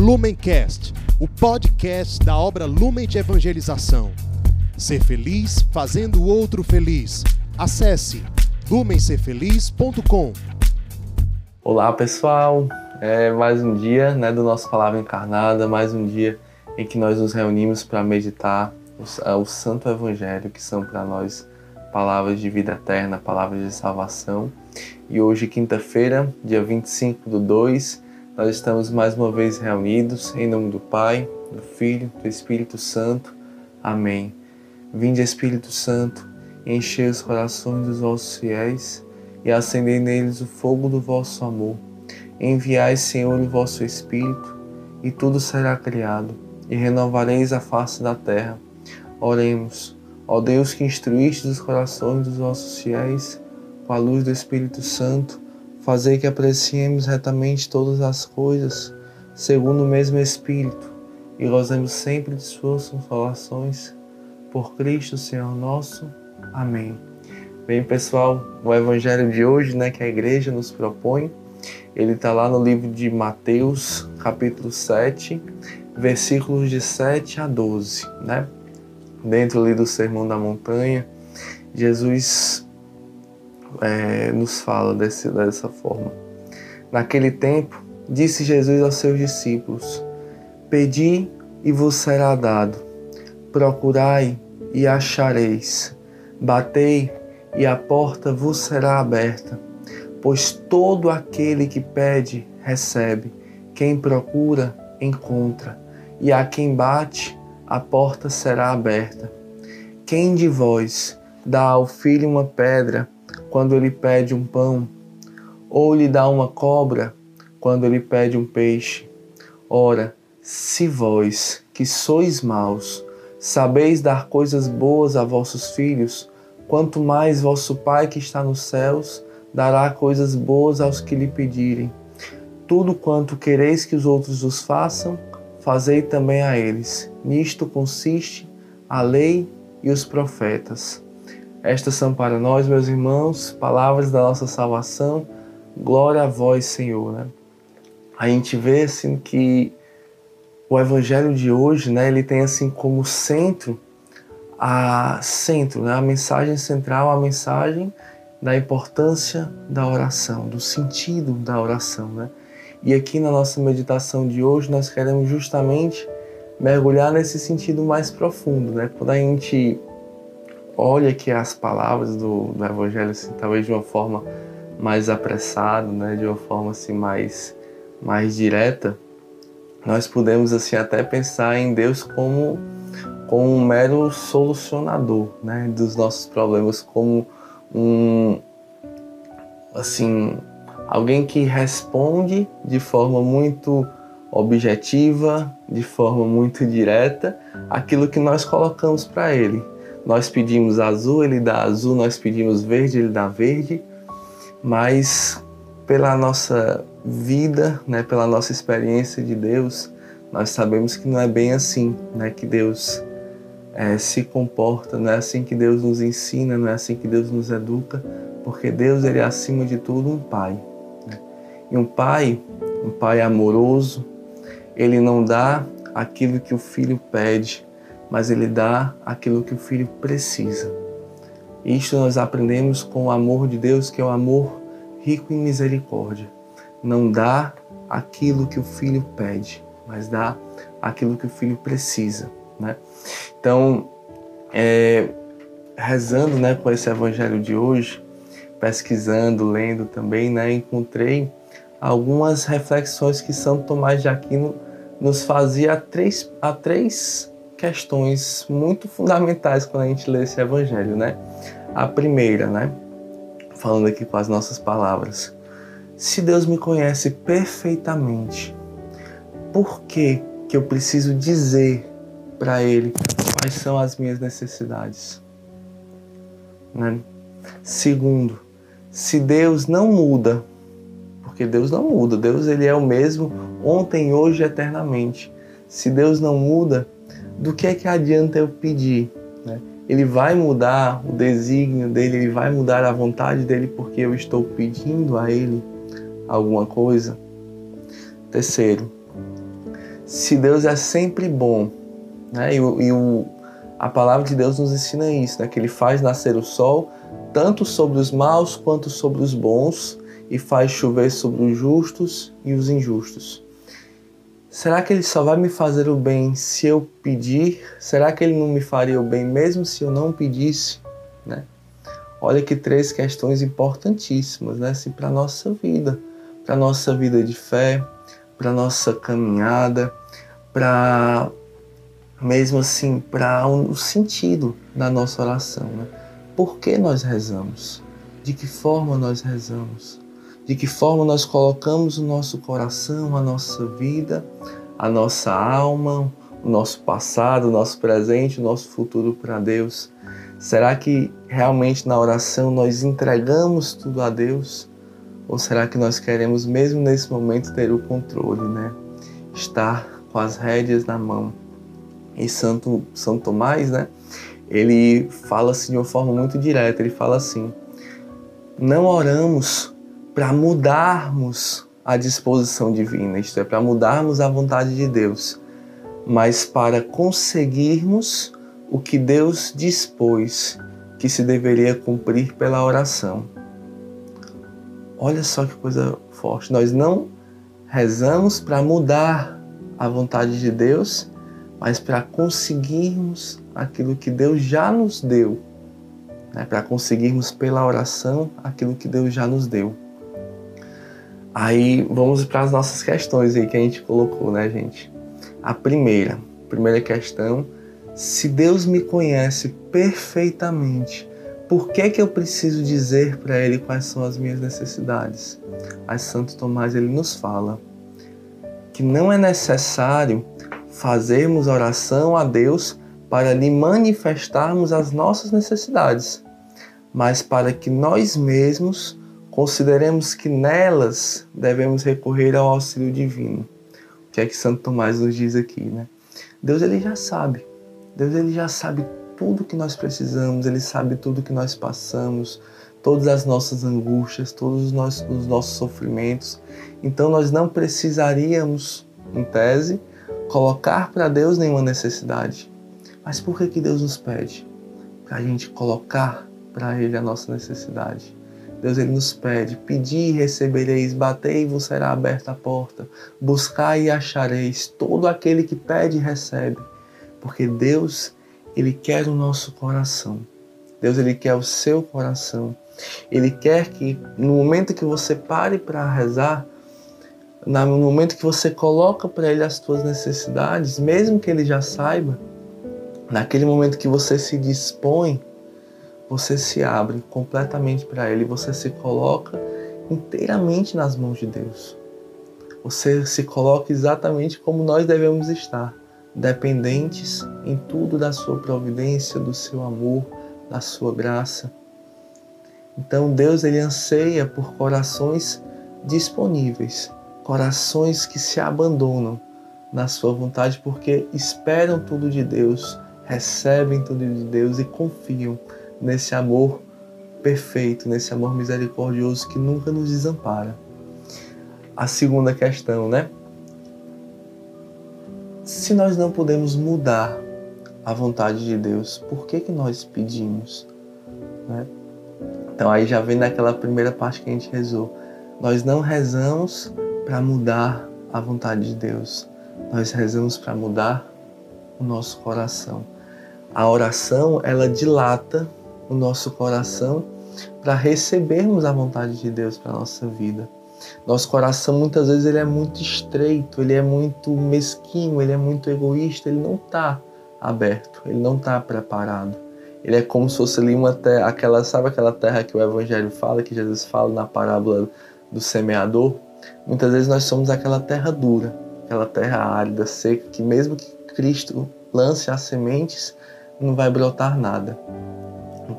Lumencast, o podcast da obra Lumen de Evangelização. Ser feliz fazendo o outro feliz. Acesse lumencerfeliz.com. Olá pessoal, é mais um dia né, do nosso Palavra Encarnada, mais um dia em que nós nos reunimos para meditar o, o Santo Evangelho, que são para nós palavras de vida eterna, palavras de salvação. E hoje, quinta-feira, dia 25 do 2, nós estamos mais uma vez reunidos em nome do Pai, do Filho, do Espírito Santo. Amém. Vinde, Espírito Santo, enchei os corações dos vossos fiéis e acendei neles o fogo do vosso amor. Enviai, Senhor, o vosso Espírito, e tudo será criado, e renovareis a face da terra. Oremos. Ó Deus que instruíste os corações dos vossos fiéis com a luz do Espírito Santo, fazei que apreciemos retamente todas as coisas, segundo o mesmo Espírito, e gozemos sempre de suas consolações. Por Cristo, Senhor nosso. Amém. Bem, pessoal, o evangelho de hoje, né, que a igreja nos propõe, ele está lá no livro de Mateus, capítulo 7, versículos de 7 a 12, né? dentro ali do Sermão da Montanha, Jesus é, nos fala desse, dessa forma. Naquele tempo, disse Jesus aos seus discípulos: Pedi e vos será dado, procurai e achareis, batei e a porta vos será aberta. Pois todo aquele que pede, recebe, quem procura, encontra, e a quem bate, a porta será aberta. Quem de vós dá ao filho uma pedra quando ele pede um pão? Ou lhe dá uma cobra quando ele pede um peixe? Ora, se vós, que sois maus, sabeis dar coisas boas a vossos filhos, quanto mais vosso Pai que está nos céus dará coisas boas aos que lhe pedirem. Tudo quanto quereis que os outros os façam, fazei também a eles. Nisto consiste a lei e os profetas. Estas são para nós, meus irmãos, palavras da nossa salvação. Glória a vós, Senhor. Né? A gente vê assim que o evangelho de hoje, né, ele tem assim como centro a centro, né, a mensagem central, a mensagem da importância da oração, do sentido da oração, né? E aqui na nossa meditação de hoje nós queremos justamente mergulhar nesse sentido mais profundo, né? Quando a gente olha aqui as palavras do, do Evangelho, assim, talvez de uma forma mais apressada, né? De uma forma assim mais mais direta, nós podemos assim até pensar em Deus como como um mero solucionador, né? Dos nossos problemas, como um assim alguém que responde de forma muito objetiva, de forma muito direta, aquilo que nós colocamos para ele. Nós pedimos azul, ele dá azul, nós pedimos verde, ele dá verde, mas pela nossa vida, né, pela nossa experiência de Deus, nós sabemos que não é bem assim, né, que Deus é, se comporta, não é assim que Deus nos ensina, não é assim que Deus nos educa, porque Deus ele é acima de tudo um Pai. E um pai, um pai amoroso, ele não dá aquilo que o filho pede, mas ele dá aquilo que o filho precisa. Isto nós aprendemos com o amor de Deus, que é o amor rico em misericórdia. Não dá aquilo que o filho pede, mas dá aquilo que o filho precisa. Né? Então, é, rezando né, com esse evangelho de hoje, pesquisando, lendo também, né, encontrei algumas reflexões que Santo Tomás de Aquino nos fazia a três, a três questões muito fundamentais quando a gente lê esse evangelho, né? A primeira, né? Falando aqui com as nossas palavras. Se Deus me conhece perfeitamente, por que que eu preciso dizer para ele quais são as minhas necessidades? Né? Segundo, se Deus não muda porque Deus não muda. Deus ele é o mesmo ontem, hoje, eternamente. Se Deus não muda, do que é que adianta eu pedir? Né? Ele vai mudar o desígnio dele, ele vai mudar a vontade dele porque eu estou pedindo a ele alguma coisa. Terceiro, se Deus é sempre bom, né? E, e o, a palavra de Deus nos ensina isso, né? Que Ele faz nascer o sol tanto sobre os maus quanto sobre os bons e faz chover sobre os justos e os injustos. Será que Ele só vai me fazer o bem se eu pedir? Será que Ele não me faria o bem mesmo se eu não pedisse? Né? Olha que três questões importantíssimas né? assim, para a nossa vida, para a nossa vida de fé, para a nossa caminhada, para mesmo assim, para o sentido da nossa oração. Né? Por que nós rezamos? De que forma nós rezamos? De que forma nós colocamos o nosso coração, a nossa vida, a nossa alma, o nosso passado, o nosso presente, o nosso futuro para Deus? Será que realmente na oração nós entregamos tudo a Deus? Ou será que nós queremos mesmo nesse momento ter o controle, né? Estar com as rédeas na mão? E Santo, São Tomás, né? Ele fala assim de uma forma muito direta. Ele fala assim: não oramos para mudarmos a disposição divina, isto é, para mudarmos a vontade de Deus, mas para conseguirmos o que Deus dispôs que se deveria cumprir pela oração. Olha só que coisa forte. Nós não rezamos para mudar a vontade de Deus, mas para conseguirmos aquilo que Deus já nos deu, né? para conseguirmos pela oração aquilo que Deus já nos deu. Aí vamos para as nossas questões aí que a gente colocou, né, gente? A primeira, primeira questão, se Deus me conhece perfeitamente, por que que eu preciso dizer para ele quais são as minhas necessidades? Aí Santo Tomás ele nos fala que não é necessário fazermos oração a Deus para lhe manifestarmos as nossas necessidades, mas para que nós mesmos consideremos que nelas devemos recorrer ao auxílio divino. O que é que Santo Tomás nos diz aqui, né? Deus ele já sabe. Deus ele já sabe tudo que nós precisamos, ele sabe tudo que nós passamos, todas as nossas angústias, todos os nossos, os nossos sofrimentos. Então nós não precisaríamos, em tese, colocar para Deus nenhuma necessidade. Mas por que, que Deus nos pede? Para a gente colocar para Ele a nossa necessidade. Deus ele nos pede: pedi e recebereis, batei e vos será aberta a porta, buscai e achareis. Todo aquele que pede recebe, porque Deus ele quer o nosso coração. Deus ele quer o seu coração. Ele quer que no momento que você pare para rezar, no momento que você coloca para Ele as suas necessidades, mesmo que Ele já saiba, naquele momento que você se dispõe, você se abre completamente para Ele, você se coloca inteiramente nas mãos de Deus. Você se coloca exatamente como nós devemos estar, dependentes em tudo da Sua providência, do Seu amor, da Sua graça. Então Deus ele anseia por corações disponíveis corações que se abandonam na sua vontade porque esperam tudo de Deus, recebem tudo de Deus e confiam nesse amor perfeito, nesse amor misericordioso que nunca nos desampara. A segunda questão, né? Se nós não podemos mudar a vontade de Deus, por que que nós pedimos? Né? Então aí já vem naquela primeira parte que a gente rezou. Nós não rezamos para mudar a vontade de Deus. Nós rezamos para mudar o nosso coração. A oração, ela dilata o nosso coração para recebermos a vontade de Deus para a nossa vida. Nosso coração muitas vezes ele é muito estreito, ele é muito mesquinho, ele é muito egoísta, ele não está aberto, ele não está preparado. Ele é como se fosse ali uma terra, aquela, sabe aquela terra que o Evangelho fala, que Jesus fala na parábola do semeador? Muitas vezes nós somos aquela terra dura, aquela terra árida, seca, que mesmo que Cristo lance as sementes, não vai brotar nada.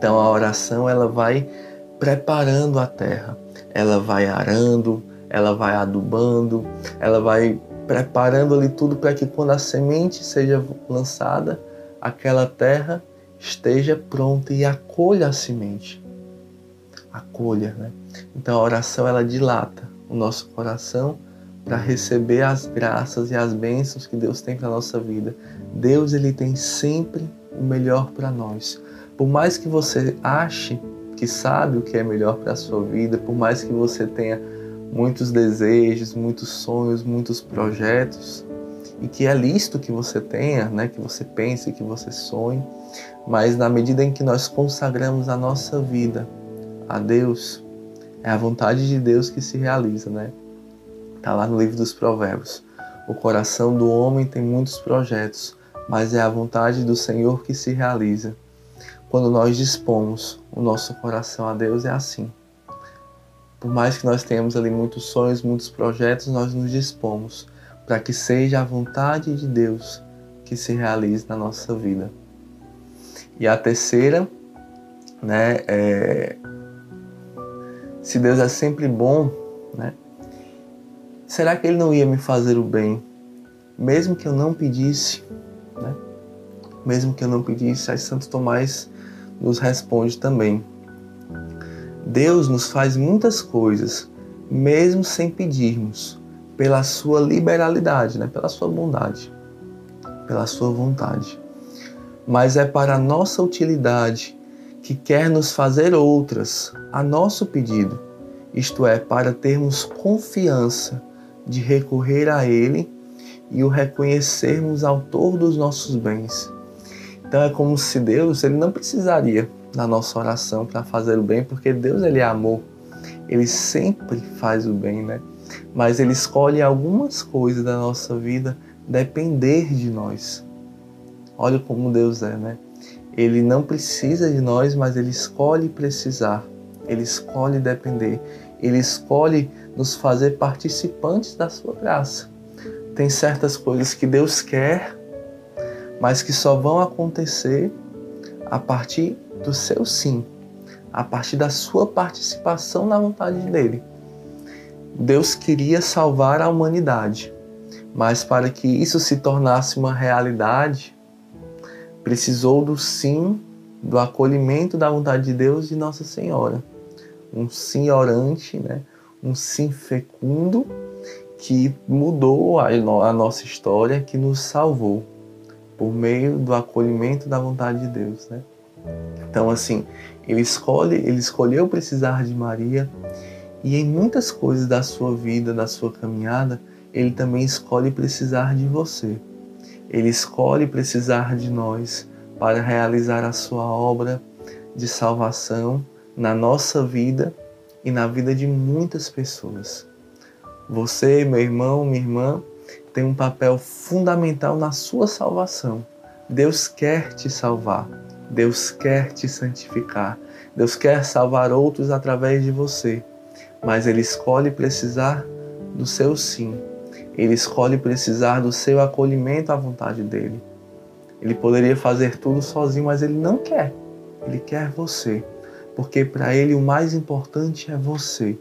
Então a oração ela vai preparando a terra, ela vai arando, ela vai adubando, ela vai preparando ali tudo para que quando a semente seja lançada, aquela terra esteja pronta e acolha a semente. Acolha, né? Então a oração ela dilata o nosso coração para receber as graças e as bênçãos que Deus tem para nossa vida. Deus ele tem sempre o melhor para nós. Por mais que você ache que sabe o que é melhor para a sua vida, por mais que você tenha muitos desejos, muitos sonhos, muitos projetos, e que é lícito que você tenha, né, que você pense, que você sonhe, mas na medida em que nós consagramos a nossa vida a Deus, é a vontade de Deus que se realiza, né? Tá lá no livro dos Provérbios. O coração do homem tem muitos projetos, mas é a vontade do Senhor que se realiza. Quando nós dispomos o nosso coração a Deus é assim. Por mais que nós tenhamos ali muitos sonhos, muitos projetos, nós nos dispomos para que seja a vontade de Deus que se realize na nossa vida. E a terceira, né, é, se Deus é sempre bom, né, será que Ele não ia me fazer o bem, mesmo que eu não pedisse, né? Mesmo que eu não pedisse, aí Santo Tomás nos responde também. Deus nos faz muitas coisas, mesmo sem pedirmos, pela sua liberalidade, né? pela sua bondade, pela sua vontade. Mas é para a nossa utilidade que quer nos fazer outras a nosso pedido, isto é, para termos confiança de recorrer a Ele e o reconhecermos autor dos nossos bens. Então é como se Deus ele não precisaria na nossa oração para fazer o bem, porque Deus ele é amor. Ele sempre faz o bem, né? Mas ele escolhe algumas coisas da nossa vida depender de nós. Olha como Deus é, né? Ele não precisa de nós, mas ele escolhe precisar. Ele escolhe depender. Ele escolhe nos fazer participantes da sua graça. Tem certas coisas que Deus quer, mas que só vão acontecer a partir do seu sim, a partir da sua participação na vontade dele. Deus queria salvar a humanidade, mas para que isso se tornasse uma realidade, precisou do sim, do acolhimento da vontade de Deus de Nossa Senhora. Um sim orante, né? um sim fecundo que mudou a, a nossa história, que nos salvou por meio do acolhimento da vontade de Deus, né? Então, assim, ele escolhe, ele escolheu precisar de Maria e em muitas coisas da sua vida, da sua caminhada, ele também escolhe precisar de você. Ele escolhe precisar de nós para realizar a sua obra de salvação na nossa vida e na vida de muitas pessoas. Você, meu irmão, minha irmã, tem um papel fundamental na sua salvação. Deus quer te salvar. Deus quer te santificar. Deus quer salvar outros através de você. Mas Ele escolhe precisar do seu sim. Ele escolhe precisar do seu acolhimento à vontade dele. Ele poderia fazer tudo sozinho, mas ele não quer. Ele quer você. Porque para ele o mais importante é você.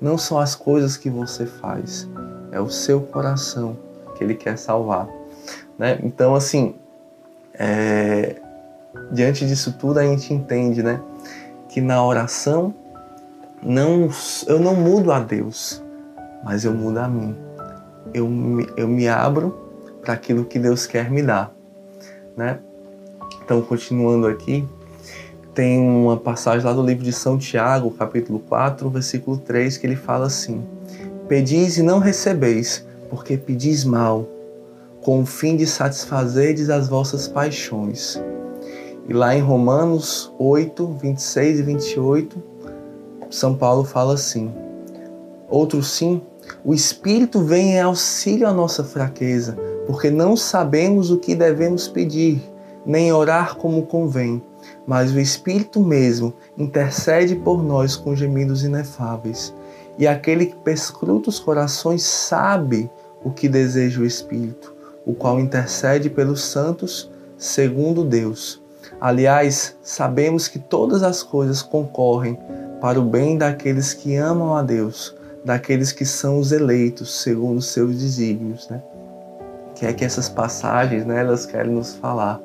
Não são as coisas que você faz, é o seu coração que ele quer salvar. Né? Então, assim, é, diante disso tudo a gente entende, né, que na oração não eu não mudo a Deus, mas eu mudo a mim. Eu me, eu me abro para aquilo que Deus quer me dar, né? Então, continuando aqui, tem uma passagem lá do livro de São Tiago, capítulo 4, versículo 3, que ele fala assim: Pedis e não recebeis, porque pedis mal, com o fim de satisfazerdes as vossas paixões. E lá em Romanos 8, 26 e 28, São Paulo fala assim: Outro sim, o Espírito vem em auxílio à nossa fraqueza, porque não sabemos o que devemos pedir, nem orar como convém, mas o Espírito mesmo intercede por nós com gemidos inefáveis. E aquele que perscruta os corações sabe o que deseja o Espírito, o qual intercede pelos santos segundo Deus. Aliás, sabemos que todas as coisas concorrem para o bem daqueles que amam a Deus, daqueles que são os eleitos segundo os seus desígnios, né? Que é que essas passagens, né, elas querem nos falar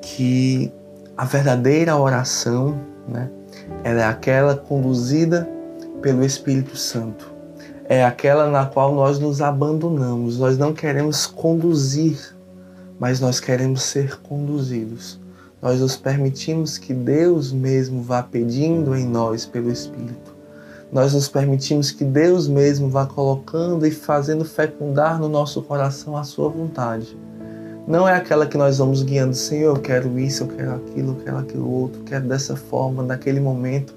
que a verdadeira oração, né, ela é aquela conduzida pelo Espírito Santo. É aquela na qual nós nos abandonamos. Nós não queremos conduzir, mas nós queremos ser conduzidos. Nós nos permitimos que Deus mesmo vá pedindo em nós pelo Espírito. Nós nos permitimos que Deus mesmo vá colocando e fazendo fecundar no nosso coração a sua vontade. Não é aquela que nós vamos guiando, Senhor, eu quero isso, eu quero aquilo, eu quero aquilo outro, quero dessa forma, naquele momento.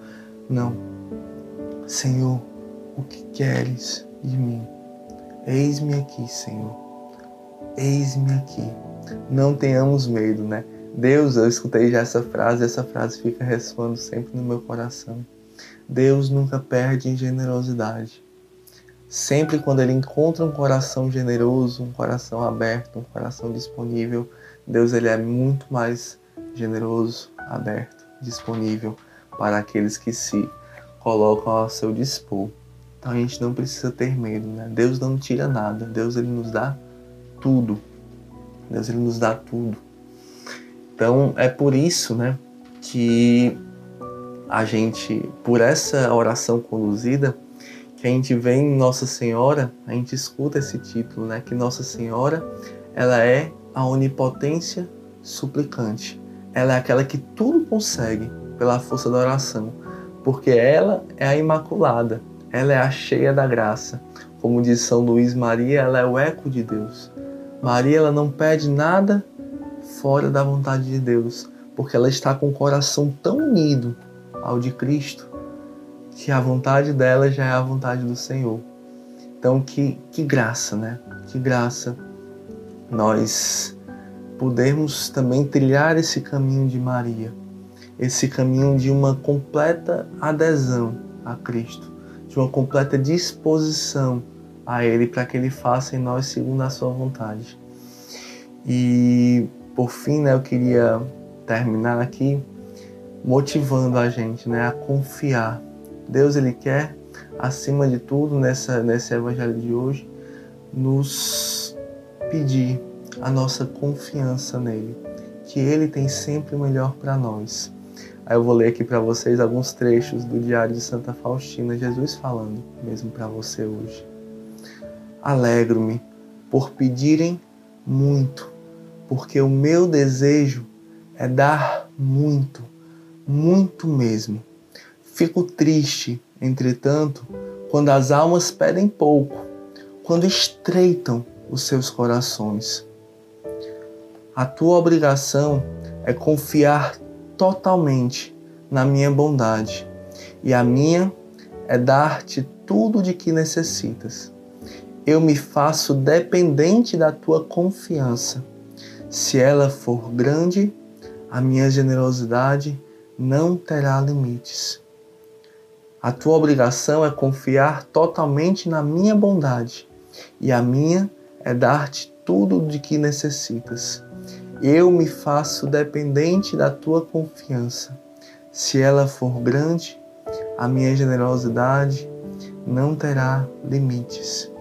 Não. Senhor, o que queres de mim? Eis-me aqui, Senhor. Eis-me aqui. Não tenhamos medo, né? Deus, eu escutei já essa frase, essa frase fica ressoando sempre no meu coração. Deus nunca perde em generosidade. Sempre quando ele encontra um coração generoso, um coração aberto, um coração disponível, Deus ele é muito mais generoso, aberto, disponível para aqueles que se colocam ao seu dispor. Então a gente não precisa ter medo, né? Deus não tira nada, Deus ele nos dá tudo. Deus ele nos dá tudo. Então é por isso, né, que a gente, por essa oração conduzida, que a gente vê em Nossa Senhora, a gente escuta esse título, né? Que Nossa Senhora, ela é a onipotência suplicante. Ela é aquela que tudo consegue pela força da oração, porque ela é a imaculada, ela é a cheia da graça. Como diz São Luís Maria, ela é o eco de Deus. Maria, ela não pede nada fora da vontade de Deus, porque ela está com o coração tão unido ao de Cristo que a vontade dela já é a vontade do Senhor. Então, que, que graça, né? Que graça nós podermos também trilhar esse caminho de Maria, esse caminho de uma completa adesão a Cristo, de uma completa disposição a Ele para que Ele faça em nós segundo a Sua vontade. E por fim, né, eu queria terminar aqui motivando a gente né, a confiar Deus ele quer, acima de tudo, nessa, nesse evangelho de hoje, nos pedir a nossa confiança nele, que ele tem sempre o melhor para nós. Aí eu vou ler aqui para vocês alguns trechos do Diário de Santa Faustina, Jesus falando mesmo para você hoje. Alegro-me por pedirem muito, porque o meu desejo é dar muito, muito mesmo Fico triste, entretanto, quando as almas pedem pouco, quando estreitam os seus corações. A tua obrigação é confiar totalmente na minha bondade, e a minha é dar-te tudo de que necessitas. Eu me faço dependente da tua confiança. Se ela for grande, a minha generosidade não terá limites. A tua obrigação é confiar totalmente na minha bondade, e a minha é dar-te tudo de que necessitas. Eu me faço dependente da tua confiança. Se ela for grande, a minha generosidade não terá limites.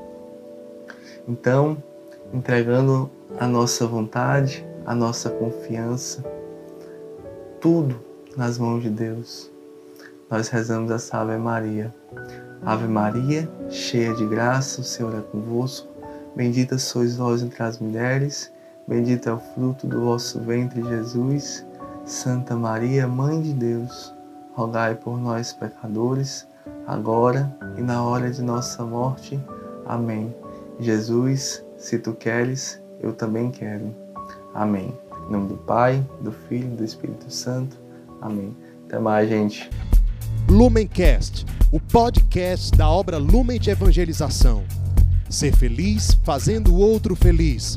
Então, entregando a nossa vontade, a nossa confiança, tudo nas mãos de Deus nós rezamos essa Ave Maria. Ave Maria, cheia de graça, o Senhor é convosco. Bendita sois vós entre as mulheres, bendito é o fruto do vosso ventre, Jesus. Santa Maria, Mãe de Deus, rogai por nós, pecadores, agora e na hora de nossa morte. Amém. Jesus, se tu queres, eu também quero. Amém. Em nome do Pai, do Filho e do Espírito Santo. Amém. Até mais, gente. Lumencast, o podcast da obra Lumen de Evangelização. Ser feliz fazendo o outro feliz.